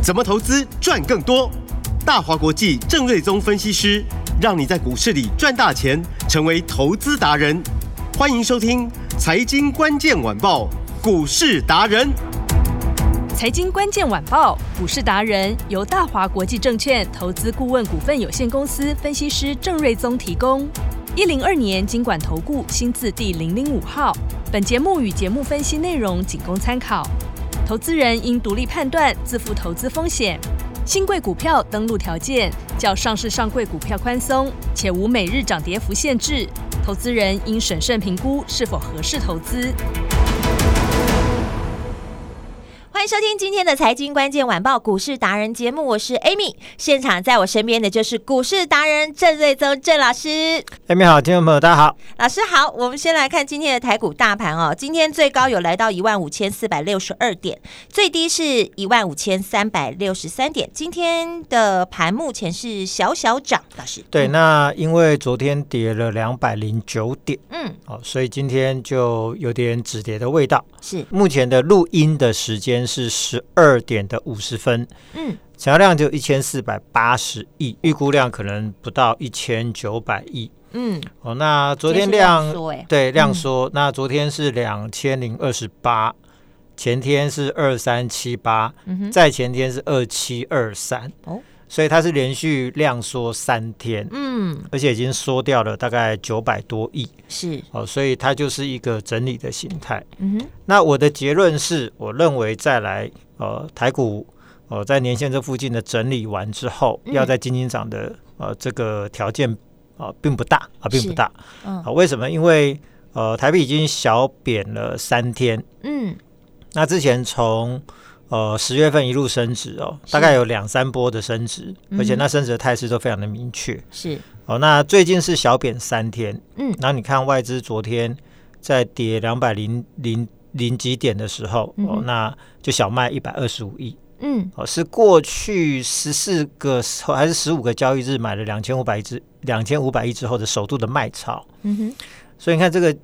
怎么投资赚更多？大华国际郑瑞宗分析师让你在股市里赚大钱，成为投资达人。欢迎收听《财经关键晚报》股市达人。财经关键晚报股市达人由大华国际证券投资顾问股份有限公司分析师郑瑞宗提供。一零二年金管投顾新字第零零五号。本节目与节目分析内容仅供参考。投资人应独立判断，自负投资风险。新贵股票登录条件较上市上柜股票宽松，且无每日涨跌幅限制。投资人应审慎评估是否合适投资。欢迎收听今天的财经关键晚报股市达人节目，我是 Amy，现场在我身边的就是股市达人郑瑞宗郑老师。Amy 好，听众朋友大家好，老师好。我们先来看今天的台股大盘哦，今天最高有来到一万五千四百六十二点，最低是一万五千三百六十三点。今天的盘目前是小小涨，老师。对，那因为昨天跌了两百零九点，嗯，哦，所以今天就有点止跌的味道。是，目前的录音的时间。是十二点的五十分，嗯，成交量就一千四百八十亿，预估量可能不到一千九百亿，嗯，哦，那昨天量，对量缩，嗯、那昨天是两千零二十八，前天是二三七八，再前天是二七二三，哦。所以它是连续量缩三天，嗯，而且已经缩掉了大概九百多亿，是。哦，所以它就是一个整理的形态。嗯哼，那我的结论是，我认为再来呃台股呃在年线这附近的整理完之后，嗯、要在金金涨的呃这个条件啊、呃、并不大啊、呃，并不大。嗯，好，为什么？因为呃台币已经小贬了三天，嗯，那之前从呃，十月份一路升值哦，大概有两三波的升值，而且那升值的态势都非常的明确。是。哦，那最近是小贬三天，嗯，然后你看外资昨天在跌两百零零零几点的时候，哦，那就小卖一百二十五亿，嗯，哦，是过去十四个还是十五个交易日买了两千五百亿之两千五百亿之后的首度的卖超，嗯哼，所以你看这个。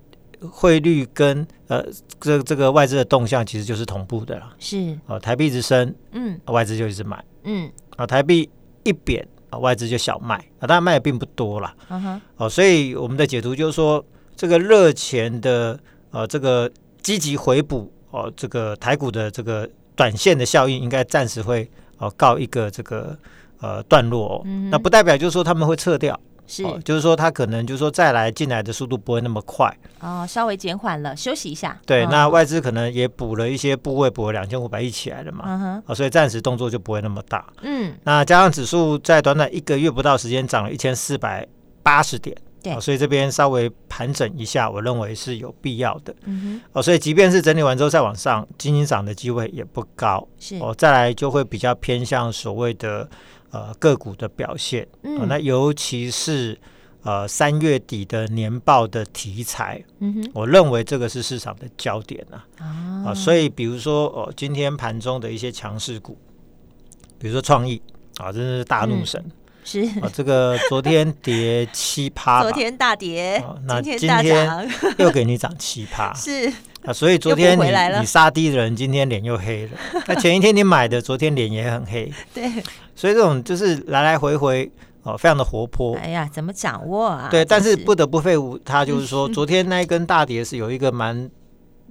汇率跟呃这这个外资的动向其实就是同步的啦，是。哦，台币一直升，嗯，外资就一直买，嗯，啊，台币一贬啊，外资就小卖。啊，当然卖的并不多啦，嗯哼，哦，所以我们的解读就是说，这个热钱的呃这个积极回补哦，这个台股的这个短线的效应应该暂时会哦告一个这个呃段落，嗯，那不代表就是说他们会撤掉。是、哦，就是说他可能就是说再来进来的速度不会那么快哦，稍微减缓了，休息一下。对，哦、那外资可能也补了一些部位，补了两千五百亿起来了嘛，嗯，哦，所以暂时动作就不会那么大。嗯，那加上指数在短短一个月不到时间涨了一千四百八十点，对、哦，所以这边稍微盘整一下，我认为是有必要的。嗯哼，哦，所以即便是整理完之后再往上，今天涨的机会也不高。是，哦，再来就会比较偏向所谓的。呃，个股的表现，嗯、呃，那尤其是呃三月底的年报的题材，嗯哼，我认为这个是市场的焦点啊，啊、呃，所以比如说哦、呃，今天盘中的一些强势股，比如说创意啊，真的是大怒神，嗯、是。啊、呃，这个昨天跌七趴，昨天大跌，呃、那今天又给你涨七趴，是。啊，所以昨天你你杀低的人，今天脸又黑了。那前一天你买的，昨天脸也很黑。对，所以这种就是来来回回哦，非常的活泼。哎呀，怎么掌握啊？对，但是不得不废物，他就是说，昨天那一根大跌是有一个蛮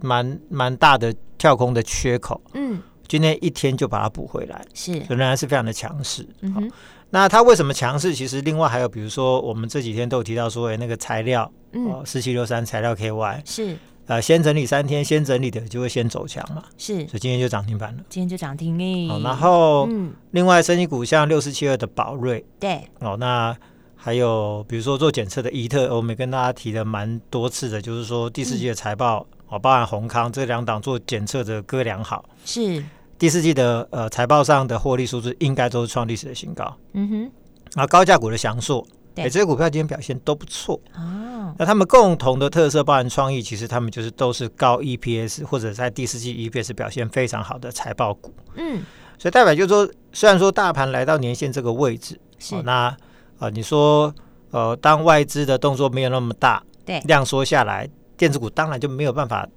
蛮蛮大的跳空的缺口。嗯，今天一天就把它补回来，是仍然是非常的强势。嗯，那它为什么强势？其实另外还有，比如说我们这几天都有提到说，哎，那个材料，嗯，四七六三材料 KY 是。呃，先整理三天，先整理的就会先走强嘛，是，所以今天就涨停板了。今天就涨停诶。好，然后，嗯，另外，升级股像六四七二的宝瑞，对，哦，那还有比如说做检测的伊特，我们跟大家提的蛮多次的，就是说第四季的财报，哦，包含宏康这两档做检测的哥良好，是第四季的呃财报上的获利数字应该都是创历史的新高。嗯哼，然后高价股的祥硕。哎，这些股票今天表现都不错哦。那他们共同的特色，包含创意，其实他们就是都是高 EPS 或者在第四季 EPS 表现非常好的财报股。嗯，所以代表就是说，虽然说大盘来到年线这个位置，是、哦、那啊、呃，你说呃，当外资的动作没有那么大，对，量缩下来，电子股当然就没有办法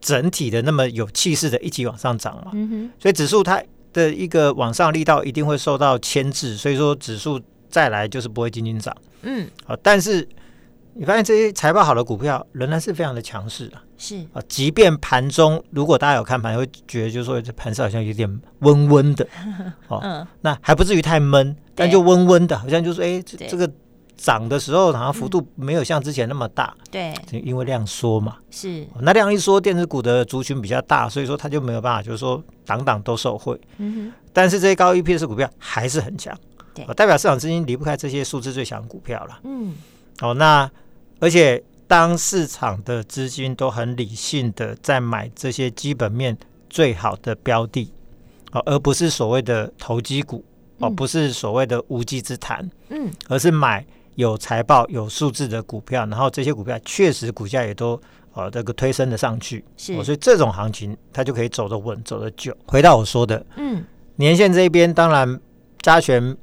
整体的那么有气势的一起往上涨嘛。嗯哼，所以指数它的一个往上力道一定会受到牵制，所以说指数再来就是不会轻轻涨。嗯，好，但是你发现这些财报好的股票仍然是非常的强势啊。是。啊，即便盘中如果大家有看盘，会觉得就是说这盘势好像有点温温的。哦，嗯，那还不至于太闷，但就温温的，好像就是哎，这这个。涨的时候好像幅度没有像之前那么大，对，因为量缩嘛，是。那量一缩，电子股的族群比较大，所以说它就没有办法，就是说档档都受惠。嗯哼，但是这些高 EPS 股票还是很强，对，代表市场资金离不开这些数字最强的股票了。嗯，哦，那而且当市场的资金都很理性的在买这些基本面最好的标的，哦，而不是所谓的投机股，哦，不是所谓的无稽之谈，嗯，而是买。有财报、有数字的股票，然后这些股票确实股价也都呃这个推升的上去，是、哦，所以这种行情它就可以走得稳、走得久。回到我说的，嗯，年线这边当然加权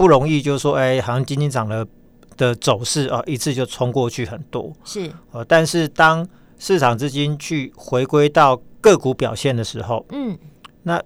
不容易，就是说，哎，好像今天涨了的走势啊、哦，一次就冲过去很多，是，呃，但是当市场资金去回归到个股表现的时候，嗯，那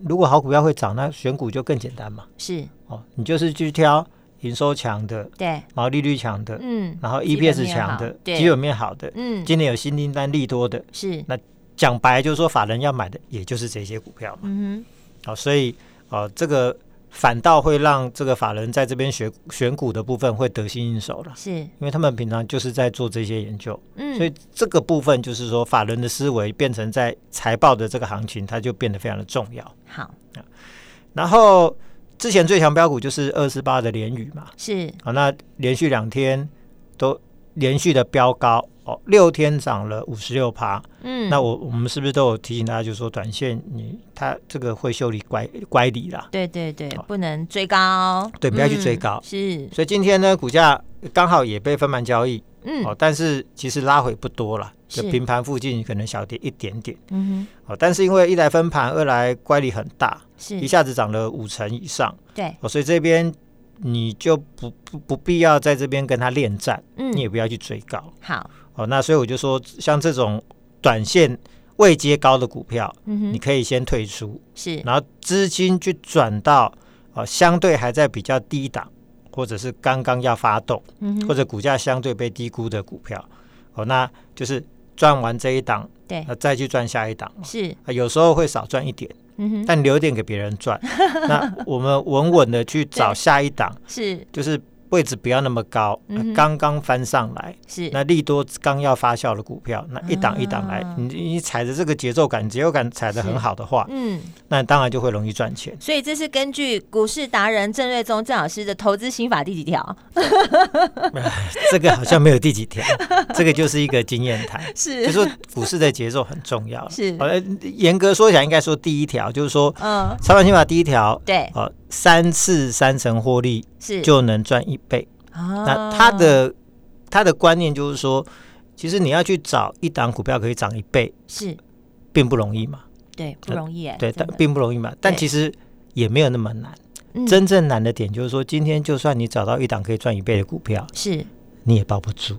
如果好股票会涨，那选股就更简单嘛，是，哦，你就是去挑。营收强的，对，毛利率强的，嗯，然后 EPS 强的，基本面好的，嗯，今年有新订单利多的，是，那讲白就是说，法人要买的也就是这些股票嘛，嗯哼，好，所以呃，这个反倒会让这个法人在这边选选股的部分会得心应手了，是，因为他们平常就是在做这些研究，嗯，所以这个部分就是说，法人的思维变成在财报的这个行情，它就变得非常的重要，好，然后。之前最强标股就是二四八的联宇嘛，是。啊，那连续两天都连续的飙高哦，六天涨了五十六趴，嗯，那我我们是不是都有提醒大家，就是说短线你它这个会修理乖乖离啦，对对对，哦、不能追高，对，不要去追高，嗯、是，所以今天呢，股价刚好也被分盘交易。嗯，哦，但是其实拉回不多了，就平盘附近可能小跌一点点。嗯哼，哦，但是因为一来分盘，二来乖离很大，是。一下子涨了五成以上。对，哦，所以这边你就不不不必要在这边跟他恋战，嗯，你也不要去追高。好，哦，那所以我就说，像这种短线未接高的股票，你可以先退出，是，然后资金去转到哦相对还在比较低档。或者是刚刚要发动，或者股价相对被低估的股票，哦，那就是赚完这一档，对，那再去赚下一档，是，有时候会少赚一点，但留点给别人赚。那我们稳稳的去找下一档，是，就是。位置不要那么高，刚刚翻上来是。那利多刚要发酵的股票，那一档一档来，你你踩着这个节奏感、节奏感踩得很好的话，嗯，那当然就会容易赚钱。所以这是根据股市达人郑瑞宗郑老师的投资心法第几条？这个好像没有第几条，这个就是一个经验谈，是，就是说股市的节奏很重要。是，严格说起来，应该说第一条就是说，嗯，操盘心法第一条，对，呃，三次三成获利是就能赚一倍。哦、那他的他的观念就是说，其实你要去找一档股票可以涨一倍，是并不容易嘛？对，不容易哎。对，但并不容易嘛。但其实也没有那么难。真正难的点就是说，今天就算你找到一档可以赚一倍的股票，是你也抱不住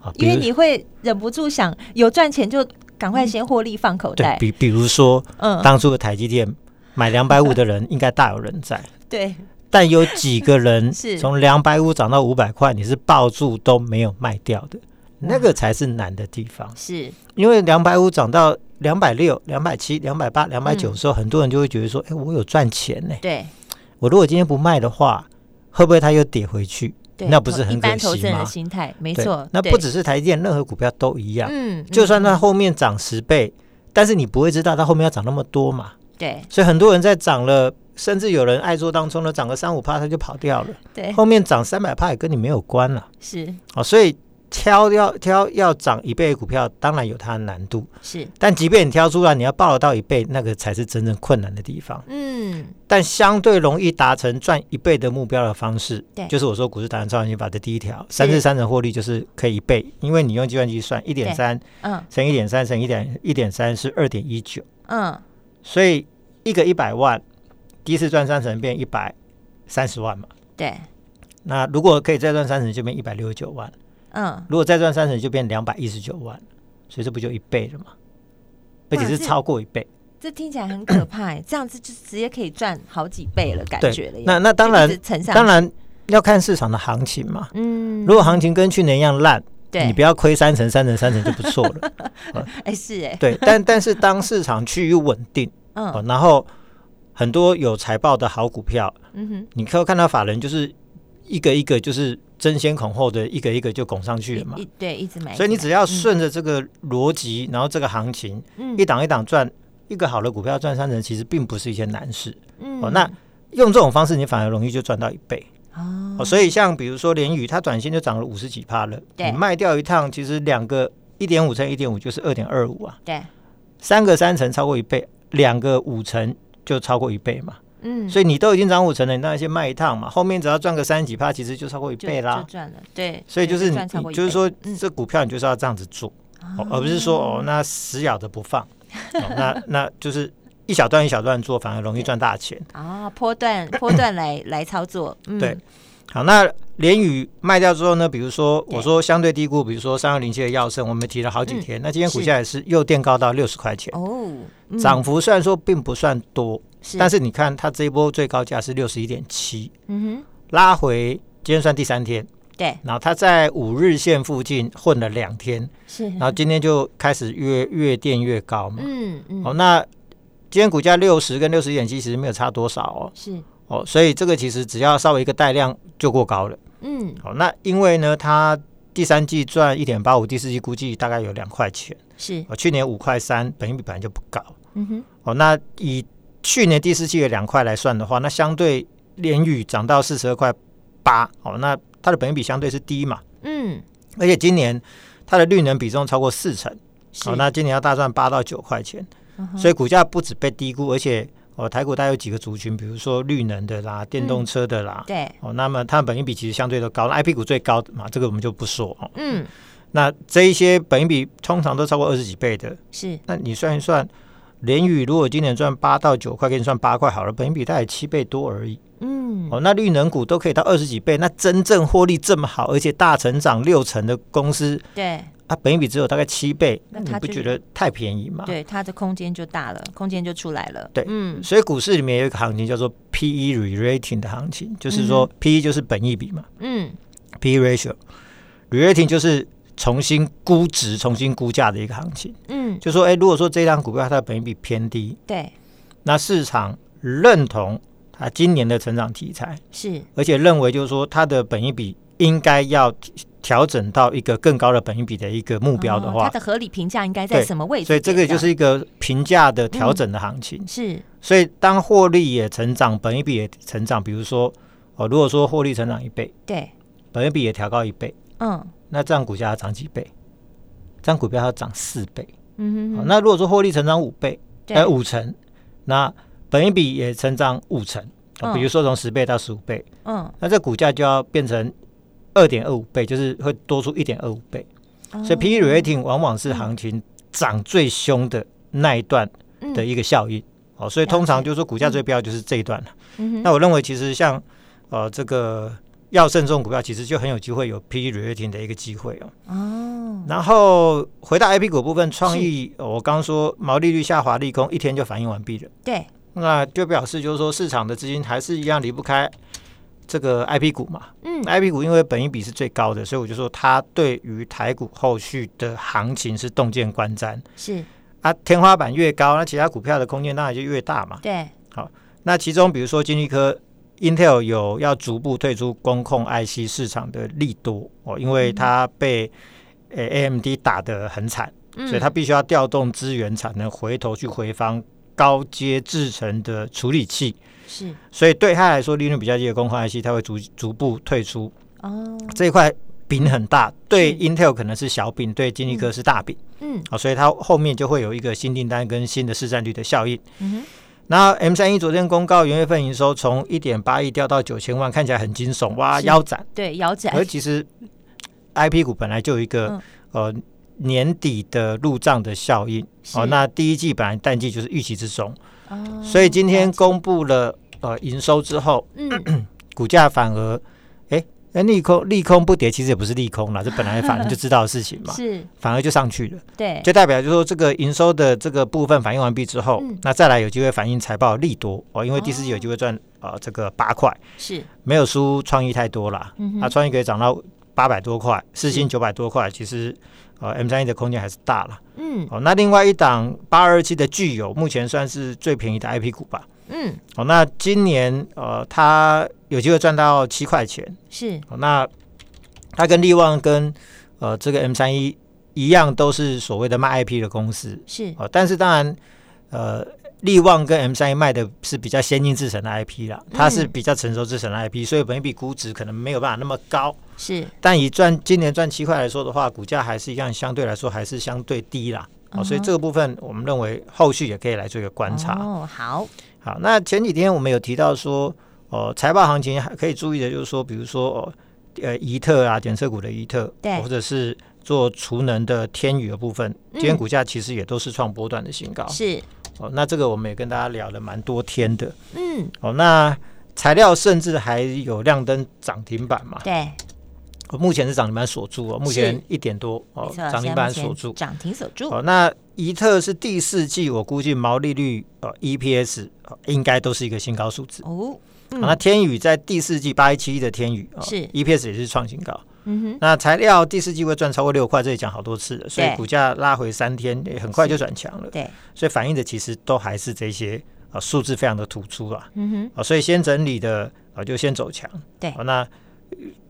啊，因为你会忍不住想有赚钱就赶快先获利放口袋。对，比比如说，嗯，当初的台积电买两百五的人应该大有人在。对。但有几个人 是从两百五涨到五百块，你是抱住都没有卖掉的，那个才是难的地方。是因为两百五涨到两百六、两百七、两百八、两百九的时候，很多人就会觉得说：“哎，我有赚钱呢。”对，我如果今天不卖的话，会不会它又跌回去？那不是很可惜吗？的心态没错。那不只是台积电，任何股票都一样。嗯，就算它后面涨十倍，但是你不会知道它后面要涨那么多嘛？对，所以很多人在涨了。甚至有人爱做当中呢，涨个三五趴他就跑掉了。对，后面涨三百趴也跟你没有关了。是，哦，所以挑要挑要涨一倍的股票，当然有它的难度。是，但即便你挑出来，你要抱得到一倍，那个才是真正困难的地方。嗯，但相对容易达成赚一倍的目标的方式，对，就是我说股市达人操盘心法的第一条，三至三成获利就是可以一倍，因为你用计算机算一点三，嗯，乘一点三乘一点一点三是二点一九，嗯，所以一个一百万。第一次赚三成变一百三十万嘛？对。那如果可以再赚三成，就变一百六十九万。嗯。如果再赚三成，就变两百一十九万。所以这不就一倍了吗？而且是超过一倍。这听起来很可怕，这样子就直接可以赚好几倍了，感觉了。那那当然，当然要看市场的行情嘛。嗯，如果行情跟去年一样烂，对，你不要亏三成、三成、三成就不错了。哎，是哎，对，但但是当市场趋于稳定，嗯，然后很多有财报的好股票，嗯哼，你可以看到法人就是一个一个就是。争先恐后的一个一个就拱上去了嘛？对，一直买。所以你只要顺着这个逻辑，嗯、然后这个行情，嗯、一档一档赚，一个好的股票赚三成，其实并不是一件难事。嗯、哦，那用这种方式，你反而容易就赚到一倍。哦，哦，所以像比如说联宇，它短线就涨了五十几趴了。你卖掉一趟，其实两个一点五乘一点五就是二点二五啊。对，三个三成超过一倍，两个五成就超过一倍嘛。嗯，所以你都已经涨五成了，你当然先卖一趟嘛，后面只要赚个三十几趴，其实就超过一倍啦。赚了，对。所以就是你，你就是说，这股票你就是要这样子做，而不是说哦，那死咬着不放，那那就是一小段一小段做，反而容易赚大钱啊。波段波段来来操作，嗯对。好，那联宇卖掉之后呢？比如说我说相对低估，比如说三二零七的耀盛，我们提了好几天，那今天股价也是又垫高到六十块钱。哦，涨幅虽然说并不算多。是。但是你看，它这一波最高价是六十一点七，嗯哼，拉回今天算第三天，对，然后它在五日线附近混了两天，是，然后今天就开始越越垫越高嘛，嗯嗯，哦，那今天股价六十跟六十一点七其实没有差多少哦，是，哦，所以这个其实只要稍微一个带量就过高了，嗯，好，那因为呢，它第三季赚一点八五，第四季估计大概有两块钱，是，哦，去年五块三，本益比本来就不高，嗯哼，哦，那以去年第四季的两块来算的话，那相对联宇涨到四十二块八，哦，那它的本益比相对是低嘛，嗯，而且今年它的绿能比重超过四成，好哦，那今年要大赚八到九块钱，嗯、所以股价不止被低估，而且哦，台股它有几个族群，比如说绿能的啦、电动车的啦，嗯、对，哦，那么它的本益比其实相对都高，IP 股最高的嘛，这个我们就不说哦，嗯，那这一些本益比通常都超过二十几倍的，是，那你算一算。联宇如果今年赚八到九块，给你算八块好了，本益比大概七倍多而已。嗯，哦，那绿能股都可以到二十几倍，那真正获利这么好，而且大成长六成的公司，对啊，本益比只有大概七倍，那你不觉得太便宜吗？对，它的空间就大了，空间就出来了。对，嗯，所以股市里面有一个行情叫做 P E re-rating 的行情，就是说 P E 就是本益比嘛，嗯，P E ratio，re-rating 就是。重新估值、重新估价的一个行情，嗯，就说，哎，如果说这张股票它的本益比偏低，对，那市场认同它今年的成长题材是，而且认为就是说它的本益比应该要调整到一个更高的本益比的一个目标的话，它的合理评价应该在什么位置？所以这个就是一个评价的调整的行情，是。所以当获利也成长，本益比也成长，比如说哦，如果说获利成长一倍，对，本益比也调高一倍，嗯。那这样股价要涨几倍？这样股票要涨四倍。嗯哼，哼。那如果说获利成长五倍，哎对，五成，那本益比也成长五成。嗯、比如说从十倍到十五倍，嗯，那这股价就要变成二点二五倍，就是会多出一点二五倍。嗯、所以 P/E rating 往往是行情涨最凶的那一段的一个效应。哦、嗯，所以通常就是说股价最标就是这一段了。嗯。那我认为其实像呃这个。要慎重股票，其实就很有机会有 P/E re-rating 的一个机会哦。哦。然后回到 IP 股部分，创意是我刚刚说毛利率下滑利空，一天就反应完毕了。对。那就表示就是说市场的资金还是一样离不开这个 IP 股嘛。嗯。IP 股因为本益比是最高的，所以我就说它对于台股后续的行情是洞见观瞻。是。啊，天花板越高，那其他股票的空间当然就越大嘛。对。好，那其中比如说金立科。Intel 有要逐步退出公控 IC 市场的利多哦，因为它被 AMD 打得很惨，嗯、所以它必须要调动资源产能，回头去回放高阶制程的处理器。是，所以对他来说，利润比较低的工控 IC，它会逐逐步退出。哦，这一块饼很大，对 Intel 可能是小饼，对金立科是大饼。嗯，啊，所以它后面就会有一个新订单跟新的市占率的效应。嗯哼。然后 M 三一昨天公告，元月份营收从一点八亿掉到九千万，看起来很惊悚，哇，腰斩。对，腰斩。而其实 I P 股本来就有一个、嗯、呃年底的入账的效应。哦，那第一季本来淡季就是预期之中，哦、所以今天公布了呃营收之后，嗯，股价反而哎那利空利空不跌，其实也不是利空啦，这本来反正就知道的事情嘛，是。反而就上去了，对，就代表就是说这个营收的这个部分反映完毕之后，嗯、那再来有机会反映财报利多哦，因为第四季有机会赚啊、哦。呃、这个八块，是。没有输创意太多啦，嗯哼，啊创意可以涨到八百多块，四千九百多块，其实呃 M 三一的空间还是大了，嗯，哦那另外一档八二七的具有目前算是最便宜的 IP 股吧。嗯，哦，那今年呃，它有机会赚到七块钱，是。哦，那它跟利旺跟呃这个 M 三一一样，都是所谓的卖 IP 的公司，是。哦，但是当然呃，力旺跟 M 三一卖的是比较先进制程的 IP 啦，它是比较成熟制程的 IP，、嗯、所以本一比估值可能没有办法那么高，是，但以赚今年赚七块来说的话，股价还是一样，相对来说还是相对低啦，哦，所以这个部分我们认为后续也可以来做一个观察，哦，好。好，那前几天我们有提到说，哦，财报行情还可以注意的，就是说，比如说，哦，呃，宜特啊，检测股的宜特，对，或者是做储能的天宇的部分，今天股价其实也都是创波段的新高，是，哦，那这个我们也跟大家聊了蛮多天的，嗯，哦，那材料甚至还有亮灯涨停板嘛，对。目前是涨停板锁住哦，目前一点多哦，涨停板锁住，涨停锁住。哦，那宜特是第四季，我估计毛利率呃 EPS 应该都是一个新高数字哦。那天宇在第四季八一七一的天宇是 EPS 也是创新高。嗯哼。那材料第四季会赚超过六块，这里讲好多次了，所以股价拉回三天也很快就转强了。对。所以反映的其实都还是这些啊数字非常的突出啊。嗯哼。啊，所以先整理的啊就先走强。对。那。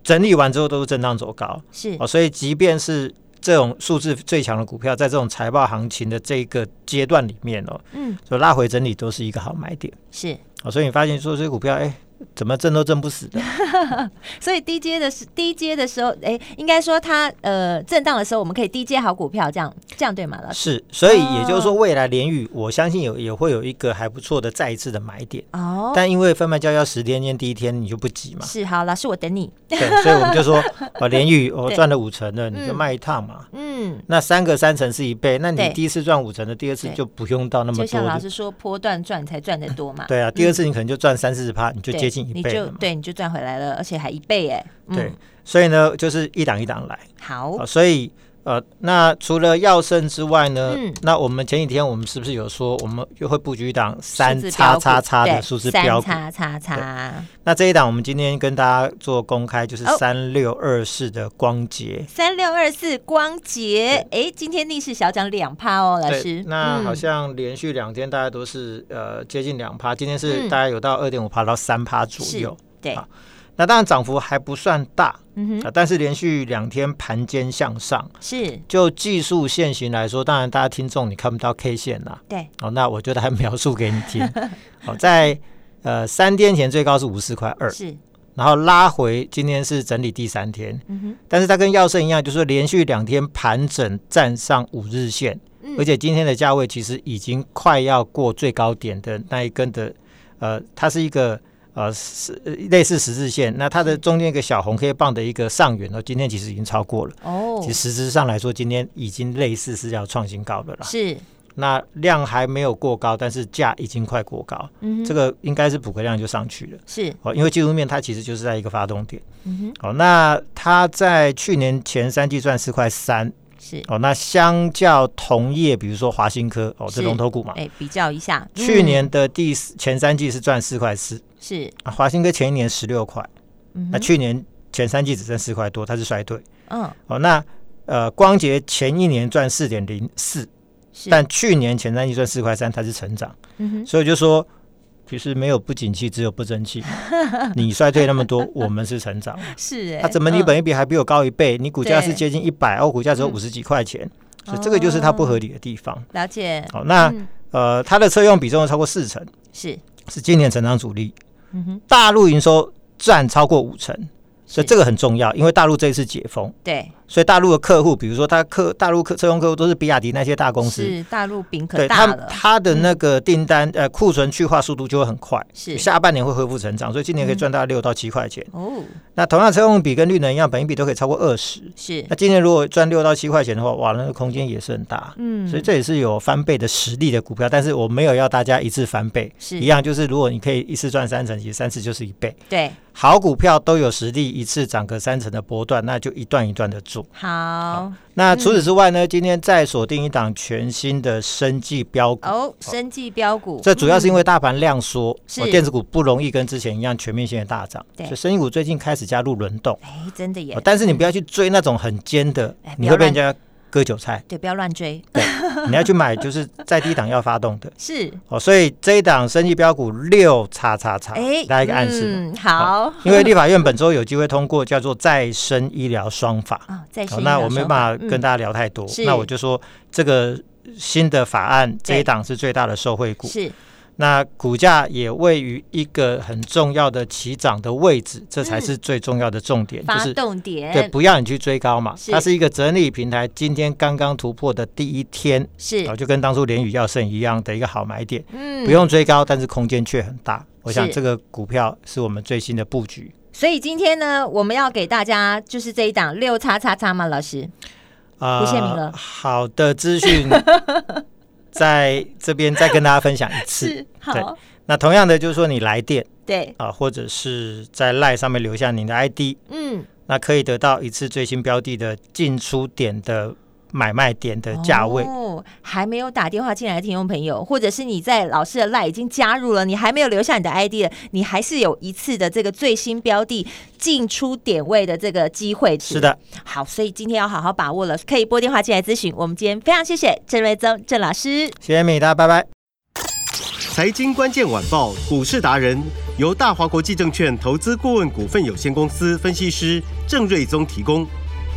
整理完之后都是震荡走高，是啊，所以即便是这种数字最强的股票，在这种财报行情的这个阶段里面哦，嗯，所以拉回整理都是一个好买点，是哦，所以你发现说这些股票，哎。怎么挣都挣不死的，所以低阶的时低阶的时候，哎，应该说它呃震荡的时候，我们可以低阶好股票，这样这样对吗？老师是，所以也就是说，未来联宇我相信有也会有一个还不错的再一次的买点哦。但因为分卖交易要十天，今天第一天你就不急嘛。是好，老师我等你。对，所以我们就说，把联宇我赚了五成的，你就卖一趟嘛。嗯，那三个三成是一倍，那你第一次赚五成的，第二次就不用到那么多。就像老师说，波段赚才赚得多嘛。对啊，第二次你可能就赚三四十趴，你就接近。一倍就对，你就赚回来了，而且还一倍哎。嗯、对，所以呢，就是一档一档来。好、呃，所以呃，那除了耀盛之外呢，嗯、那我们前几天我们是不是有说，我们又会布局一档三叉叉叉的数字标股？三叉叉叉。那这一档我们今天跟大家做公开，就是三六二四的光洁。三六二四光洁，哎，今天逆势小涨两趴哦，老师。那好像连续两天大家都是呃接近两趴，今天是大概有到二点五趴到三趴左右。对。那当然涨幅还不算大，嗯哼，啊，但是连续两天盘间向上，是。就技术线型来说，当然大家听众你看不到 K 线呐，对，哦，那我觉得还描述给你听，好，在呃三天前最高是五十四块二，是，然后拉回，今天是整理第三天，嗯哼，但是它跟耀盛一样，就是连续两天盘整站上五日线，嗯，而且今天的价位其实已经快要过最高点的那一根的，呃，它是一个。呃，是类似十字线，那它的中间一个小红 K 棒的一个上缘呢，今天其实已经超过了。哦，其实实质上来说，今天已经类似是要创新高的了。是，那量还没有过高，但是价已经快过高。嗯哼，这个应该是补个量就上去了。是，哦，因为技术面它其实就是在一个发动点。嗯哼，哦，那它在去年前三季赚四块三。是哦，那相较同业，比如说华新科哦，这龙头股嘛，哎，比较一下，去年的第前三季是赚四块四，是啊，华新哥前一年十六块，那去年前三季只剩四块多，它是衰退，嗯，哦，那呃，光洁前一年赚四点零四，但去年前三季赚四块三，它是成长，嗯哼，所以就说。其实没有不景气，只有不争气。你衰退那么多，我们是成长。是哎，他怎么你本一比还比我高一倍？你股价是接近一百，我，股价只有五十几块钱，所以这个就是它不合理的地方。了解。好，那呃，它的车用比重超过四成，是是今年成长主力。大陆营收占超过五成，所以这个很重要，因为大陆这一次解封。对。所以大陆的客户，比如说他客大陆客车用客户都是比亚迪那些大公司，是大陆饼可大了。对，他他的那个订单呃库存去化速度就会很快，是下半年会恢复成长，所以今年可以赚到六到七块钱。哦，那同样车用比跟绿能一样，本一比都可以超过二十。是，那今年如果赚六到七块钱的话，哇，那个空间也是很大。嗯，所以这也是有翻倍的实力的股票，但是我没有要大家一次翻倍，是一样，就是如果你可以一次赚三成，其实三次就是一倍。对，好股票都有实力一次涨个三成的波段，那就一段一段的做。好，好，那除此之外呢？嗯、今天再锁定一档全新的生技标股哦，生技标股。这主要是因为大盘量缩，是、哦、电子股不容易跟之前一样全面性的大涨，对，所以生技股最近开始加入轮动。哎，真的耶、哦！但是你不要去追那种很尖的，嗯、你会被人家。割韭菜，对，不要乱追。对，你要去买，就是在低档要发动的。是哦，所以这一档生意标股六叉叉叉，哎，来一个暗示。嗯，好。因为立法院本周有机会通过叫做再生医疗双法。啊，再生。那我没办法跟大家聊太多，那我就说这个新的法案这一档是最大的受惠股。是。那股价也位于一个很重要的起涨的位置，这才是最重要的重点，嗯、就是发动点。对，不要你去追高嘛，它是一个整理平台，今天刚刚突破的第一天，是，就跟当初联宇药圣一样的一个好买点，嗯，不用追高，但是空间却很大。我想这个股票是我们最新的布局。所以今天呢，我们要给大家就是这一档六叉叉叉吗？老师，啊、呃，不限名额。好的资讯。在这边再跟大家分享一次，好。对，那同样的就是说，你来电，对啊，或者是在 LINE 上面留下您的 ID，嗯，那可以得到一次最新标的的进出点的。买卖点的价位哦，还没有打电话进来的听众朋友，或者是你在老师的 LINE 已经加入了，你还没有留下你的 ID 的，你还是有一次的这个最新标的进出点位的这个机会。是的，好，所以今天要好好把握了，可以拨电话进来咨询。我们今天非常谢谢郑瑞宗郑老师，谢谢美达，拜拜。财经关键晚报股市达人由大华国际证券投资顾问股份有限公司分析师郑瑞宗提供。